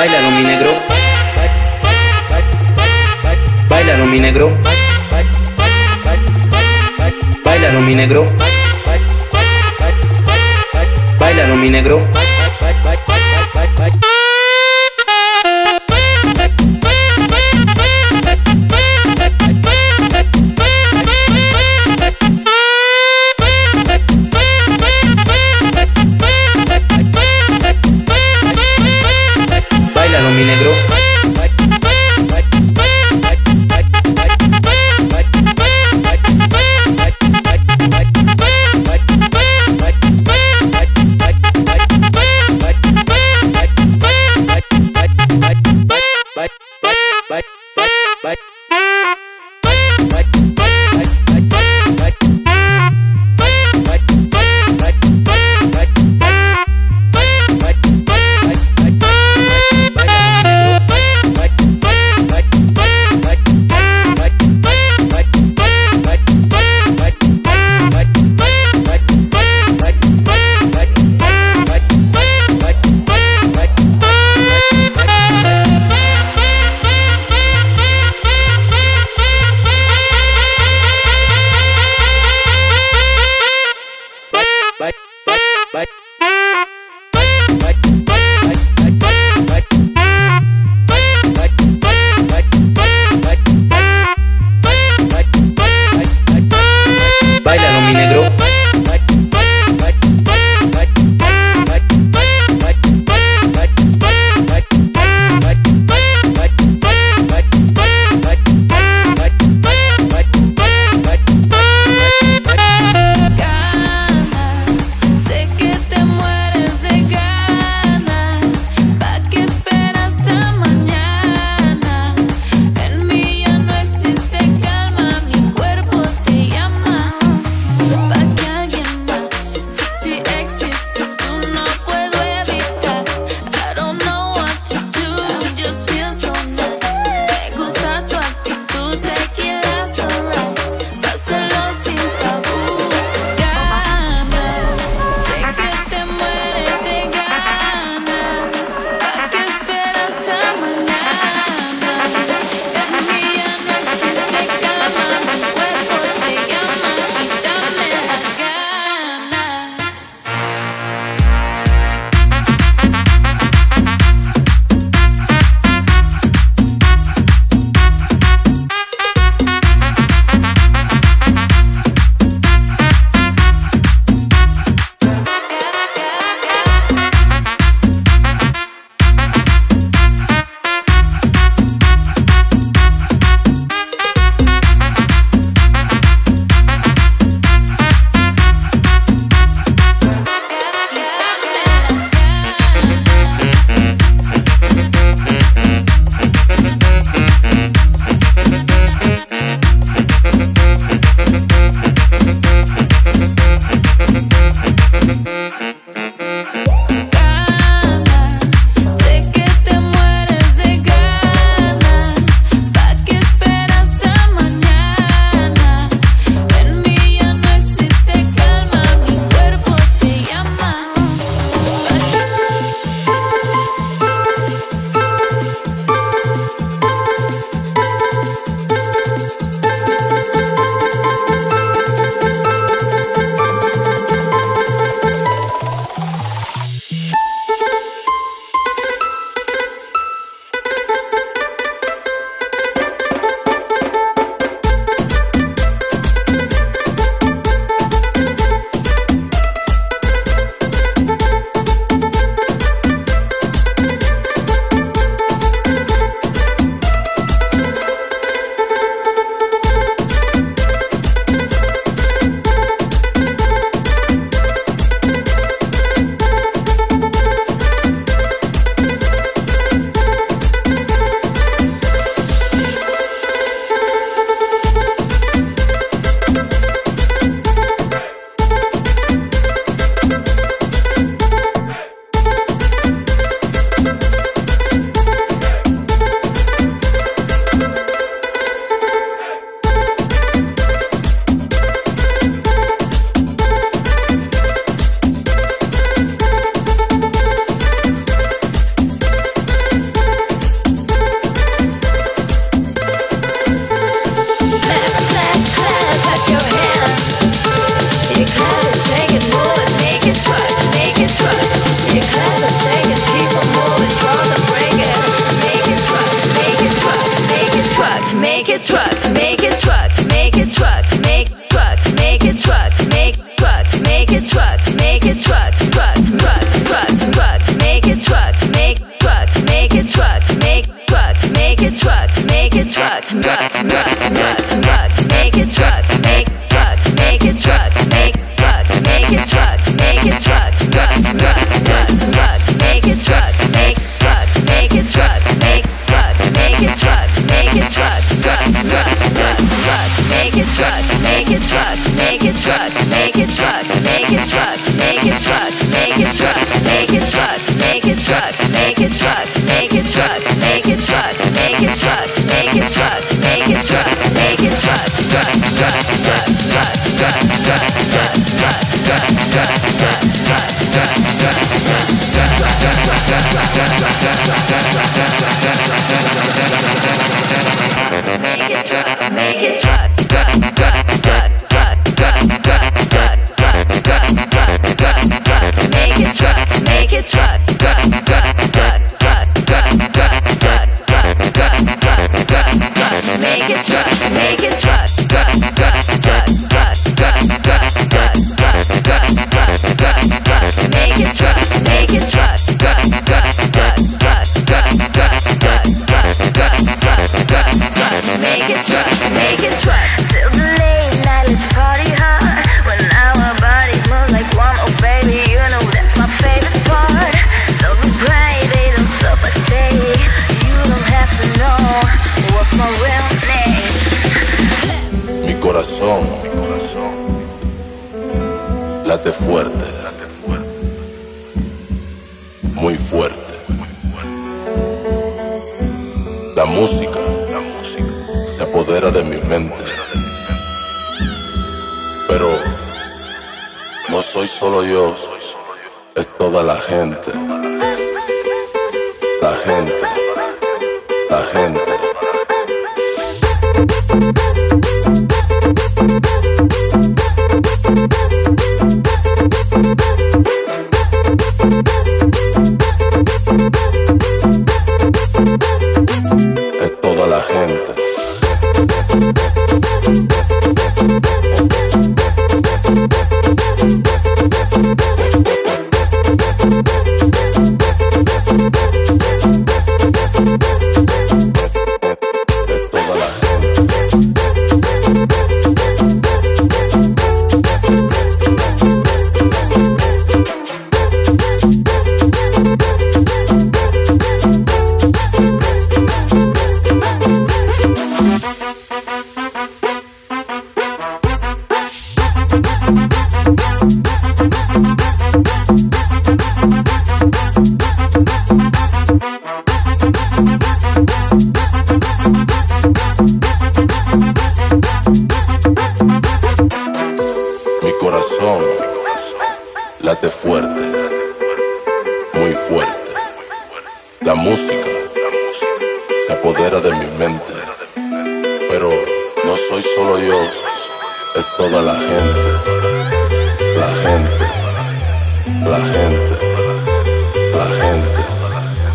Bailalo mi negro. Bailalo mi negro. Bailalo mi negro. Bailalo mi negro.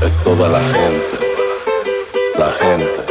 Es toda la gente, la gente,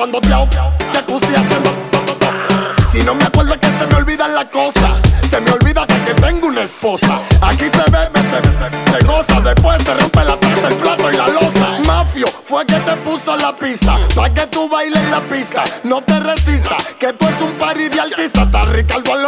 cuando te te puse haciendo Si no me acuerdo es que se me olvida la cosa, se me olvida que, que tengo una esposa. Aquí se bebe, se, se goza, después se rompe la taza, el plato y la losa. Mafio, fue que te puso la pista, pa' que tú bailes la pista, no te resistas, que tú es un party de artista, está Ricardo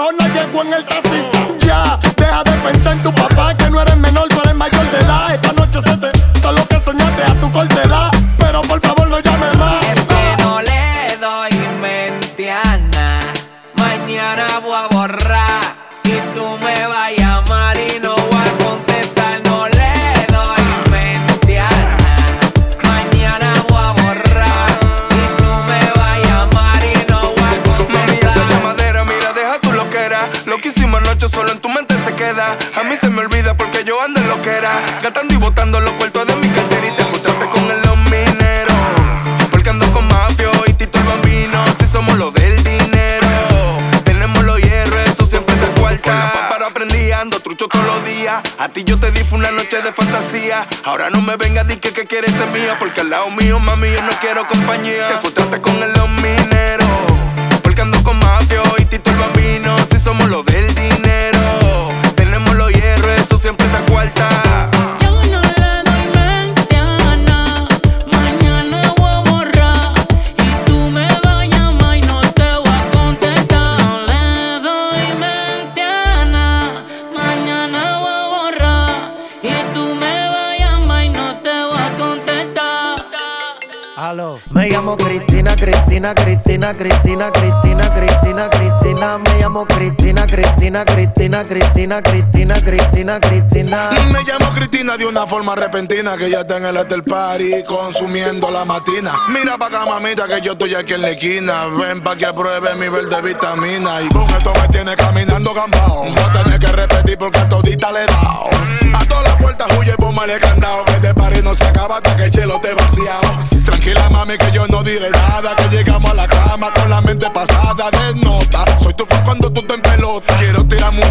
Cristina, Cristina, Cristina, Cristina. Me llamo Cristina de una forma repentina que ya está en el hotel party consumiendo la matina. Mira pa' acá, que yo estoy aquí en la esquina. Ven pa' que apruebe mi verde vitamina. Y con esto me tiene caminando gambao. No tenés que repetir porque a todita le he dado. A todas las puertas huye, póngale candado. Que te party no se acaba hasta que el chelo te vaciado. Tranquila, mami, que yo no diré nada. Que llegamos a la cama con la mente pasada de nota. Soy tu fan cuando tú te en pelota. Quiero tirarme un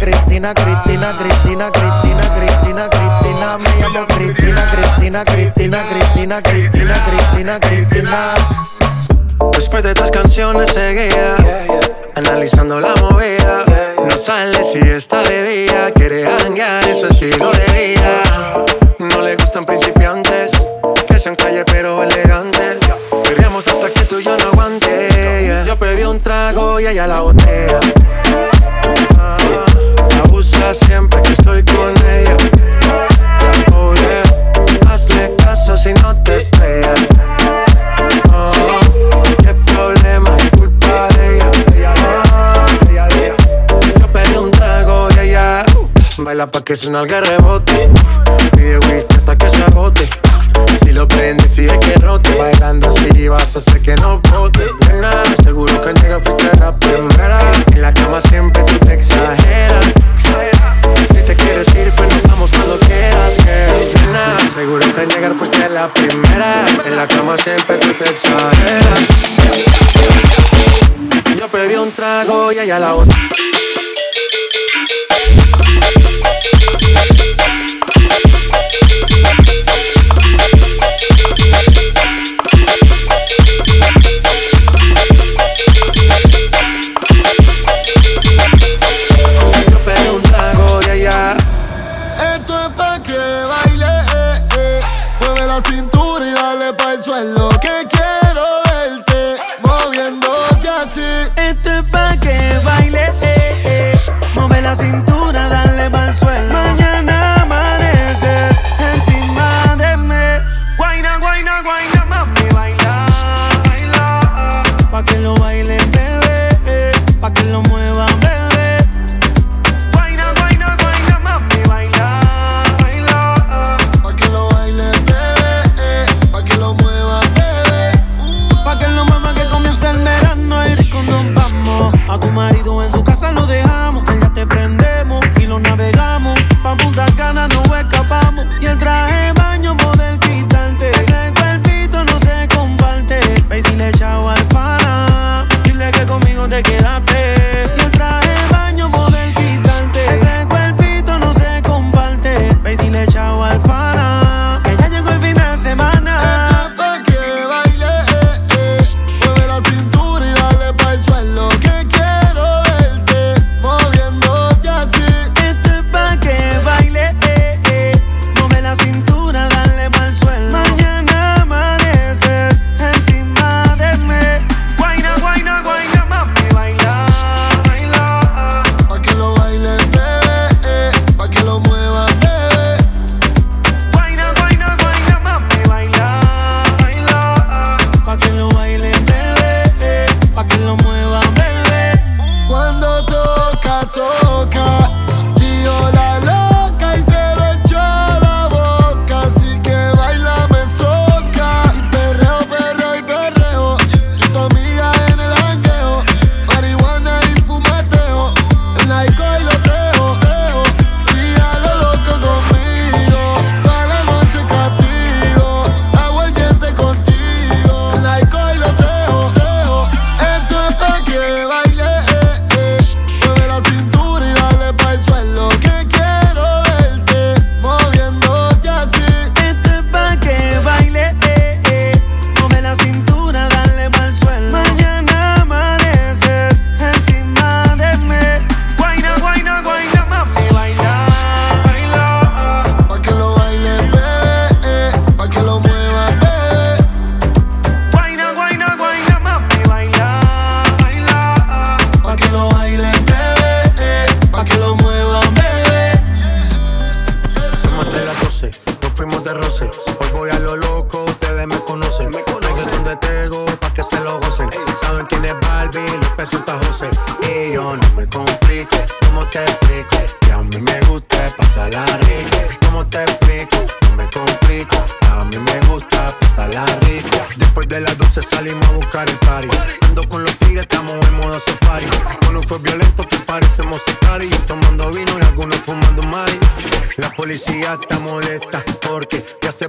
Cristina, Cristina, Cristina, Cristina, Cristina, Cristina. Me llamo Cristina, Cristina, Cristina, Cristina, Cristina, Cristina, Cristina. Después de tres canciones seguía Analizando la movida No sale si está de día Quiere hanguear en su estilo de vida No le gustan principiantes Que sean calle pero elegantes Queríamos hasta que tú y yo no aguante. Yo pedí un trago y ella la botella Ah, Abusa siempre que estoy con ella Oh yeah Hazle caso si no te estrellas Oh, qué problema es culpa de ella. Ella, ella, ella. Yo pedí un trago y ella uh, baila pa' que su nalga rebote. Pide whisky hasta que se agote. Si lo prende, exige que rote. Bailando así vas a hacer que no bote. Nena, seguro que al llegar fuiste la primera. En la cama siempre tú te exageras. Quieres ir, nos vamos cuando quieras, girl. Nena, seguro que al llegar fuiste la primera. En la cama siempre tú te exageras. Yo pedí un trago y ella la otra.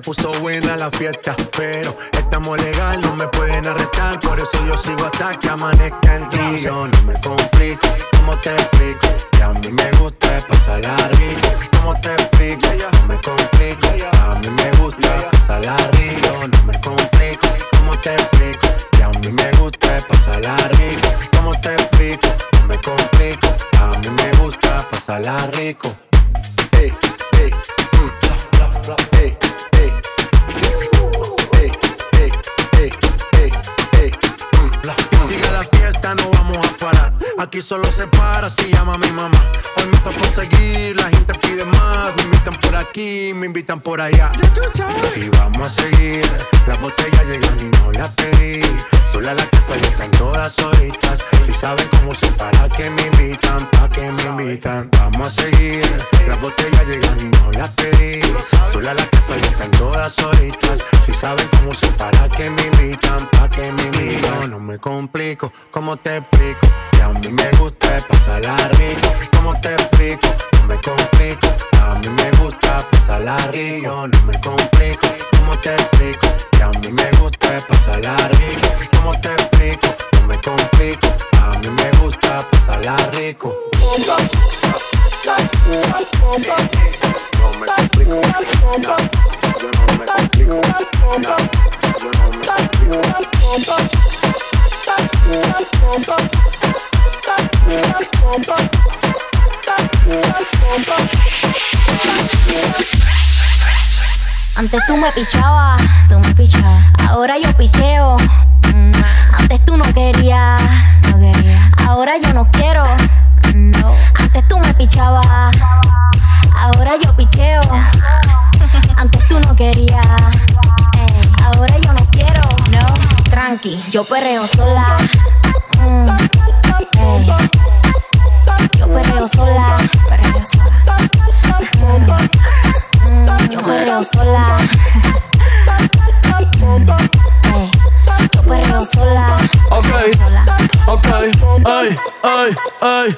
Puso buena la fiesta. Pero estamos legal, no me pueden arrestar. Por eso yo sigo hasta que amanezca en ti. Yo no me complico, ¿cómo te explico? Que a mí me gusta pasarla rico. ¿Cómo te explico? No me complico. A mí me gusta pasarla rico. No me complico, ¿cómo te explico? Que a mí me gusta pasarla rico. ¿Cómo te explico? No me complico. A mí me gusta pasarla rico. Aquí solo se para si llama mi mamá. Hoy me tocó seguir, la gente pide más. Me invitan por aquí, me invitan por allá. Y vamos a seguir. Las botellas llegan y no las pedí. Sola la casa y están todas solitas. Si saben cómo se para que me invitan, pa' que me invitan. Vamos a seguir. Las botellas llegan no las pedí. Sola la casa y están todas solitas. Si saben cómo se para que me invitan, pa' que me invitan. No me complico, ¿cómo te explico? Que a mí me gusta pasarla rico. ¿Cómo te explico? Me complico. A mí me gusta pasarla rico. No me complico. ¿Cómo te explico? Que a mí me gusta pasarla rico. ¿Cómo te explico? No me complico. A mí me gusta pasarla rico. No me complico. Yo no me complico. Yo no me Antes tú me pichabas, tú me pichabas. Ahora yo picheo. Mm, Antes tú no querías, no quería. Ahora yo no quiero. No. Antes tú me pichabas. Ahora yo picheo. Antes tú no querías. Ey, Ahora yo no quiero. No. Tranqui, yo perreo sola. Mm, ey. Perreo sola. Perreo sola. Mm, yo perreo sola. Ey, Yo perreo sola. Ok, ok, ay, ay, ay.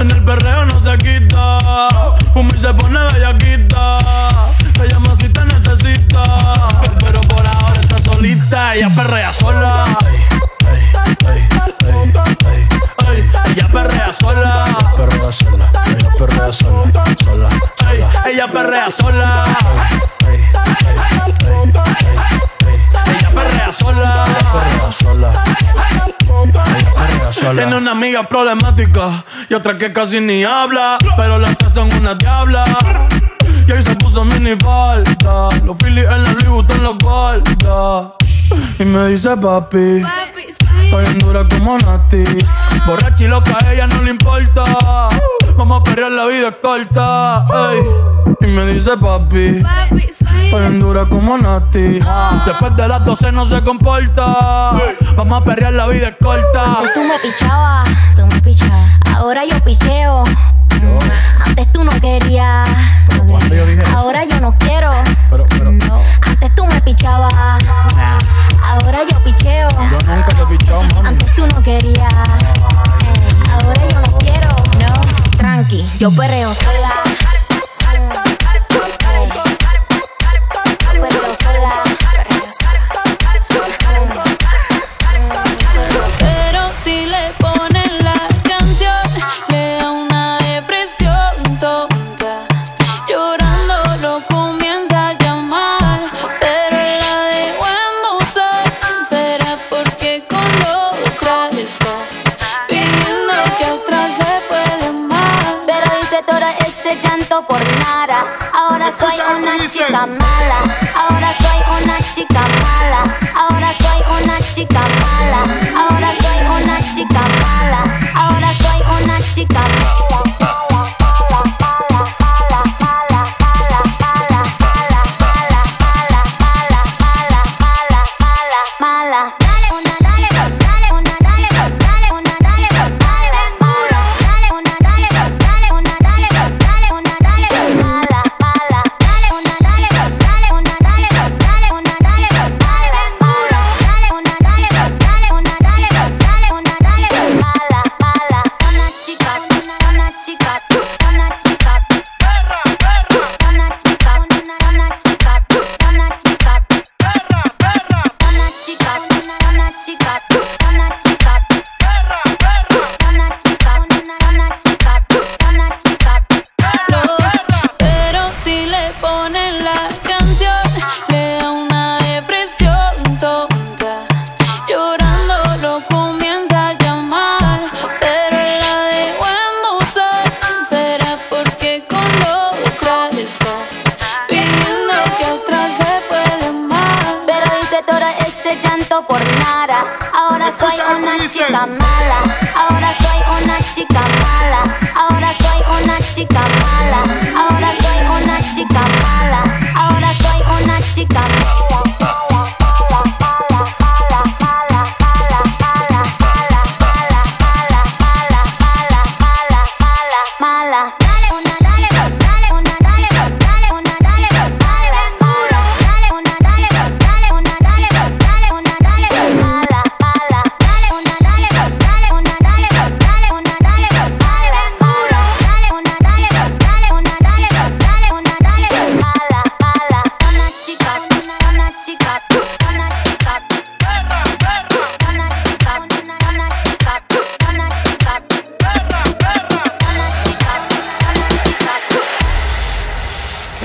En el perreo no se quita. Fuma y se pone bellaquita. Te llama si te necesita. Pero por ahora está solita. Ella perrea sola. Ey, ey, ey, ey, ey. Ella perrea sola. Perrea sola. Ella perrea sola. Sola. Ella perrea sola. Ey, ey, ey. Ella perrea sola. Perrea sola. Tiene una amiga problemática y otra que casi ni habla. Pero las tres son una diabla. Y ahí se puso mini falta. Los Phillies en la Louis Vuitton los guarda. Y me dice papi. Estoy en dura como Nati. Borracha y loca, a ella no le importa. Vamos a perrear, la vida es corta. ey. Y me dice papi. Estoy en dura como Nati. Después de las 12 no se comporta. Vamos a perrear, la vida es corta. Antes tú me pichabas, tú me pichabas. Ahora yo picheo. Mm, Antes tú no querías. cuando yo dije eso? Ahora yo no quiero. Pero, pero, No. Antes tú me pichabas. Ahora yo picheo. yo nunca te he pichado, mami. Antes tú no querías. Ey, Ahora yo no quiero. Tranqui, yo perreo sola.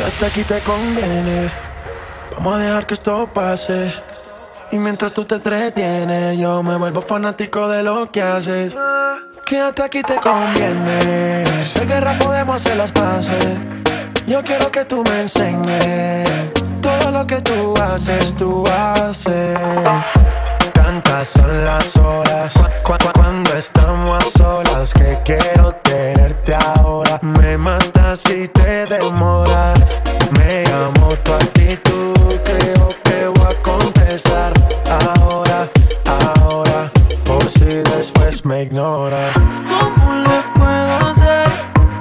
que hasta aquí te conviene. Vamos a dejar que esto pase. Y mientras tú te entretienes, yo me vuelvo fanático de lo que haces. Que hasta aquí te conviene. De guerra podemos hacer las paces. Yo quiero que tú me enseñes todo lo que tú haces, tú haces pasan las horas. Cuando estamos a solas, que quiero tenerte ahora. Me matas si te demoras. Me amo tu actitud, creo que voy a contestar. Ahora, ahora, por si después me ignoras. ¿Cómo le puedo hacer?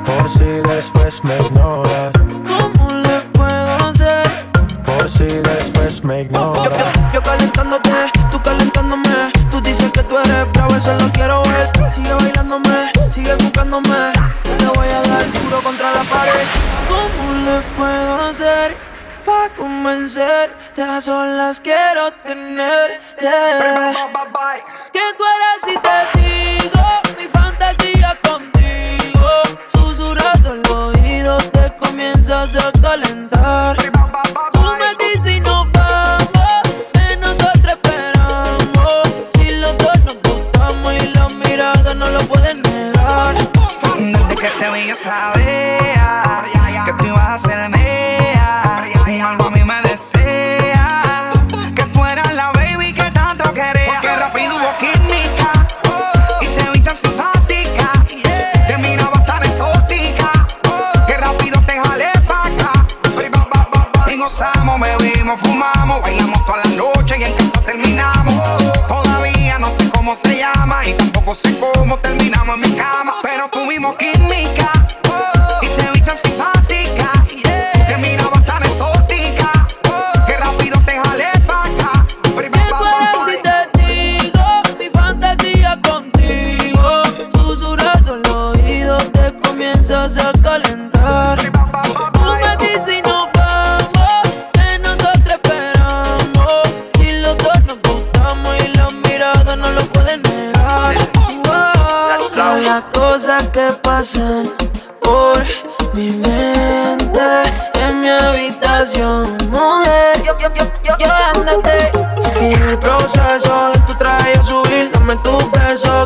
Por si después me ignoras. ¿Cómo le puedo hacer? Por si después me ignoras. Yo, yo, yo calentándote, tú calentándome acercándome. Te voy a dar duro contra la pared. ¿Cómo le puedo hacer para convencer? Te a solas quiero tenerte. ¿Quién tú eres si te digo mi fantasía contigo? Susurrando el oído te comienzas a calentar.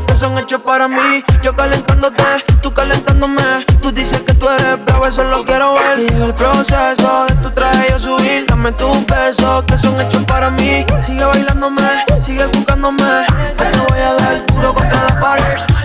que son hechos para mí. Yo calentándote, tú calentándome. Tú dices que tú eres bravo, eso lo quiero ver. Y el proceso de tu traje yo subir. Dame tus besos que son hechos para mí. Sigue bailándome, sigue buscándome. Te lo voy a dar duro contra la pared.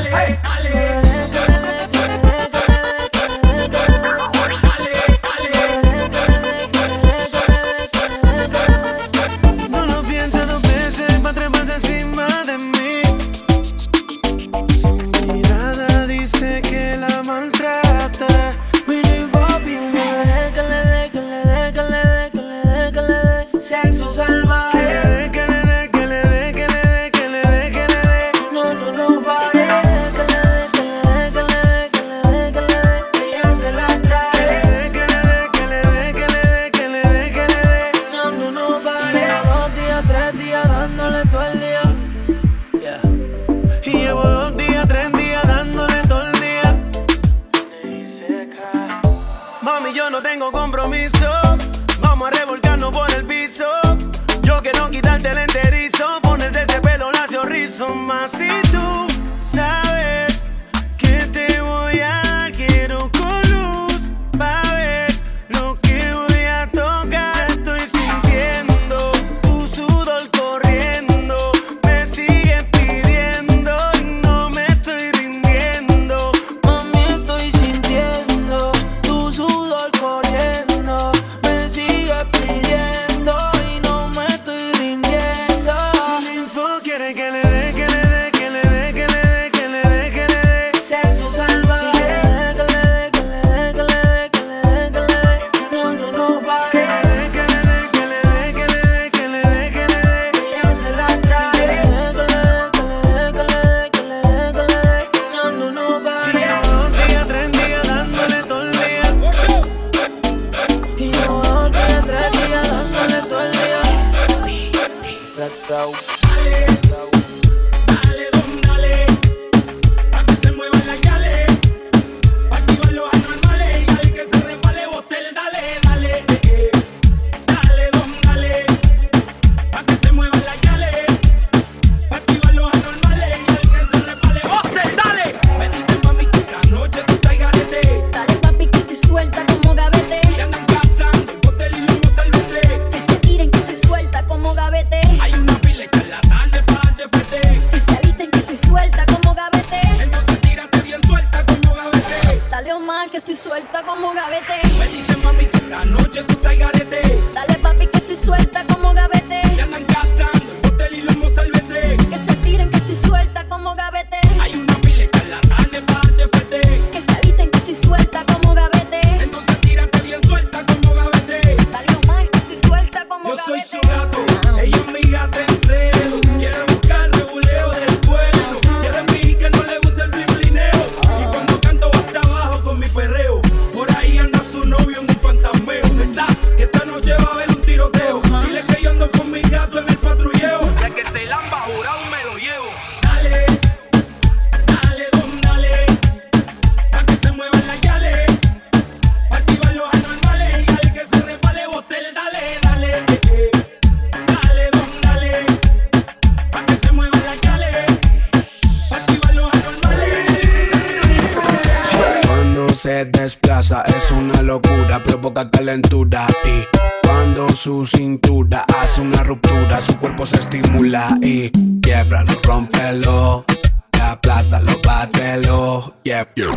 nos estimula y quiebralo, rompelo. Aplástalo, bátelo.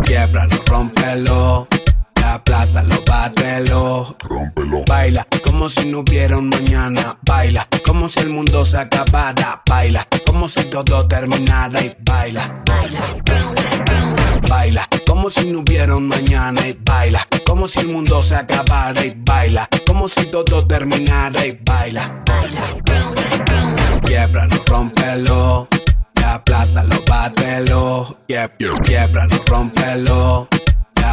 Quiebralo, rompelo. Aplástalo, bátelo. Rómpelo. Baila como si no hubiera un mañana. Baila como si el mundo se acabara. Baila como si todo terminara y baila. Baila, baila baila. Como si no hubiera un mañana y baila. Como si el mundo se acabara y baila. Como si todo terminara y baila. Baila baila quiebralo rómpelo. Aplasta, lo bátelo. Yep, yep. quiebralo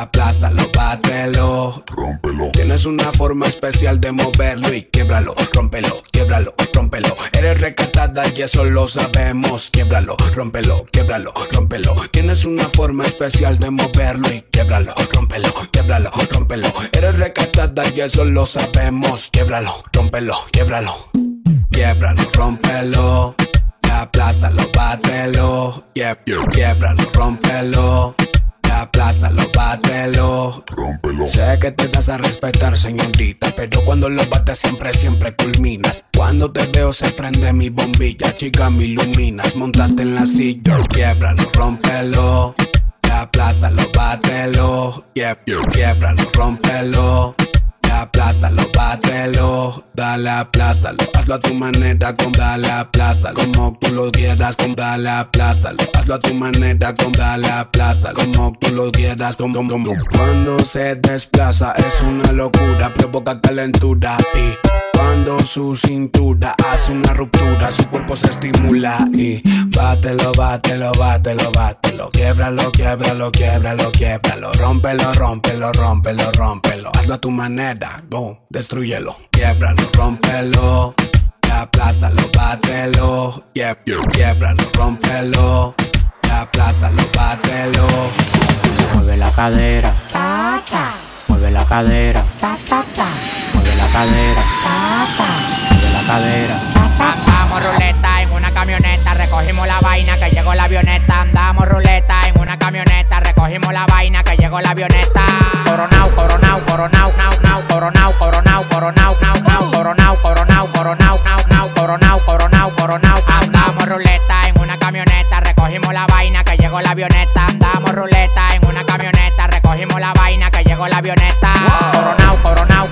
aplástalo, bátelo. Rómpelo. Tienes una forma especial de moverlo y quiebralo, rómpelo, quiebralo, rómpelo. Eres recatada y eso lo sabemos. Quiebralo, rómpelo, quiebralo, rómpelo. Tienes una forma especial de moverlo y quiebralo, rómpelo, quiebralo, rómpelo. Eres recatada y eso lo sabemos. Quiebralo, rómpelo, quiebralo. Quiebralo, rómpelo. Aplástalo, bátelo. Quiebralo, rómpelo aplástalo, bátelo. Rómpelo. Sé que te das a respetar, señorita, pero cuando lo bates siempre, siempre culminas. Cuando te veo se prende mi bombilla, chica, me iluminas. Montate en la silla, quiebralo, rómpelo. Aplástalo, bátelo. Quieb- Quiebralo, rómpelo. Aplástalo, bátelo, dale, aplástalo. Hazlo a tu manera, con dale, aplástalo. Como tú lo quieras, con dale, aplástalo. Hazlo a tu manera, con dale, aplástalo. Como tú lo quieras, con con- con- Cuando se desplaza es una locura, provoca calentura y cuando su cintura hace una ruptura, su cuerpo se estimula y bátelo, bátelo, bátelo, bátelo. Quiebralo, quiebralo, quiebralo, quiebralo. Rómpelo, rómpelo, rómpelo, rómpelo. Hazlo a tu manera, boom, destruyelo. Quiebralo, rómpelo. Aplástalo, bátelo. Quieb- Quiebralo, rómpelo. Aplástalo, bátelo. Mueve la cadera, cha cha. Mueve la cadera, cha cha cha. La cadera, cha cha. Mueve la cadera, cha cha cha. Andamos ruleta en una camioneta, recogimos la vaina que llegó la avioneta. Andamos ruleta en una camioneta, recogimos la vaina que llegó la avioneta. Coronao, coronao, coronao, nao, nao, coronao, coronao, coronao, nao, nao, coronao, coronao, coronao, nao, nao, coronao, coronao, coronao. Andamos ruleta en una camioneta, recogimos la vaina que llegó la avioneta. Andamos ruleta en una camioneta, recogimos la vaina que llegó la avioneta.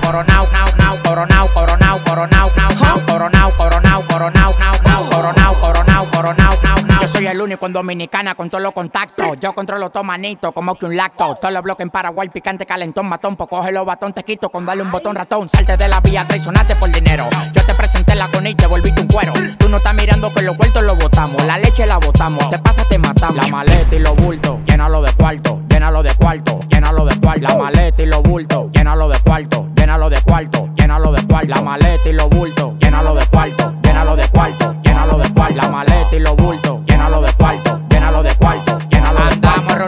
Coronao, nao, nao, coronao, coronao, coronao, nao, nao, coronao, coronao, coronao, nao, nao, coronao, coronao, coronao, nao, nao. Yo soy el único en Dominicana con todos los contactos. Yo controlo todo manito, como que un lacto. Todos los bloques en Paraguay, picante, calentón, matón. Pues coge los batón, te quito con darle un botón ratón. Salte de la vía, traicionate por dinero. Yo te presenté la con y te volviste un cuero. Tú no estás mirando que los vueltos los botamos. La leche la botamos. Te pasa, te matamos. La maleta y los bultos, llénalo de cuarto, llénalo de cuarto, llénalo de cuarto. La maleta y los bultos, llénalo de cuarto, llénalo de cuarto, llénalo de cuarto. La maleta y los bultos, llénalo de cuarto, llénalo de cuarto, llénalo de cuarto. La maleta y los bultos, llénalo de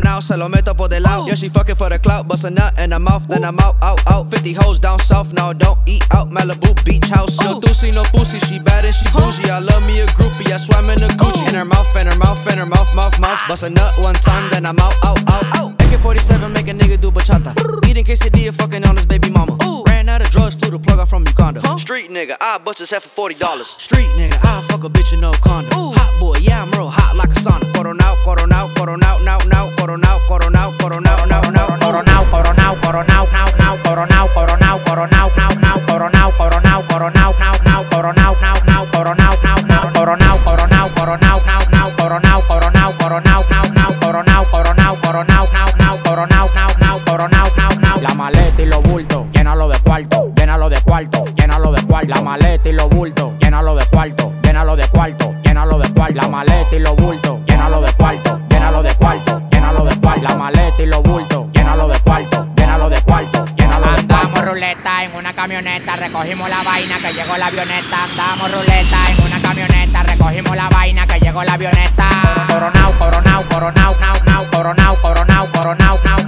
coronao, se lo meto por del lado. Yeah, she fucking for the clout, bust a nut in her mouth, then I'm out, out, out. 50 hoes down south, now don't eat out. Malibu beach house. No doozy, no pussy, she bad and she bougie. I love me a groupie, I swam in a Gucci. In her mouth, in her mouth, in her mouth, mouth, mouth. Bust a nut one time, then I'm out, out, out, out. AK-47 make a nigga do bachata. Eating quesadilla, fucking on his baby mama. Ran out of drugs, flew the plug out from Uganda. Street nigga, I bust his head for forty dollars. Street nigga, I fuck a bitch in no condom. Hot boy, yeah I'm real hot like a sauna. Coronao, coronao, coronao, now, now, recogimos la vaina que llegó la avioneta. Andamos ruleta en una camioneta, recogimos la vaina que llegó la avioneta. Coronao, coronao, coronao, nao, nao, coronao, coronao, coronao, nao, nao, coronao, coronao,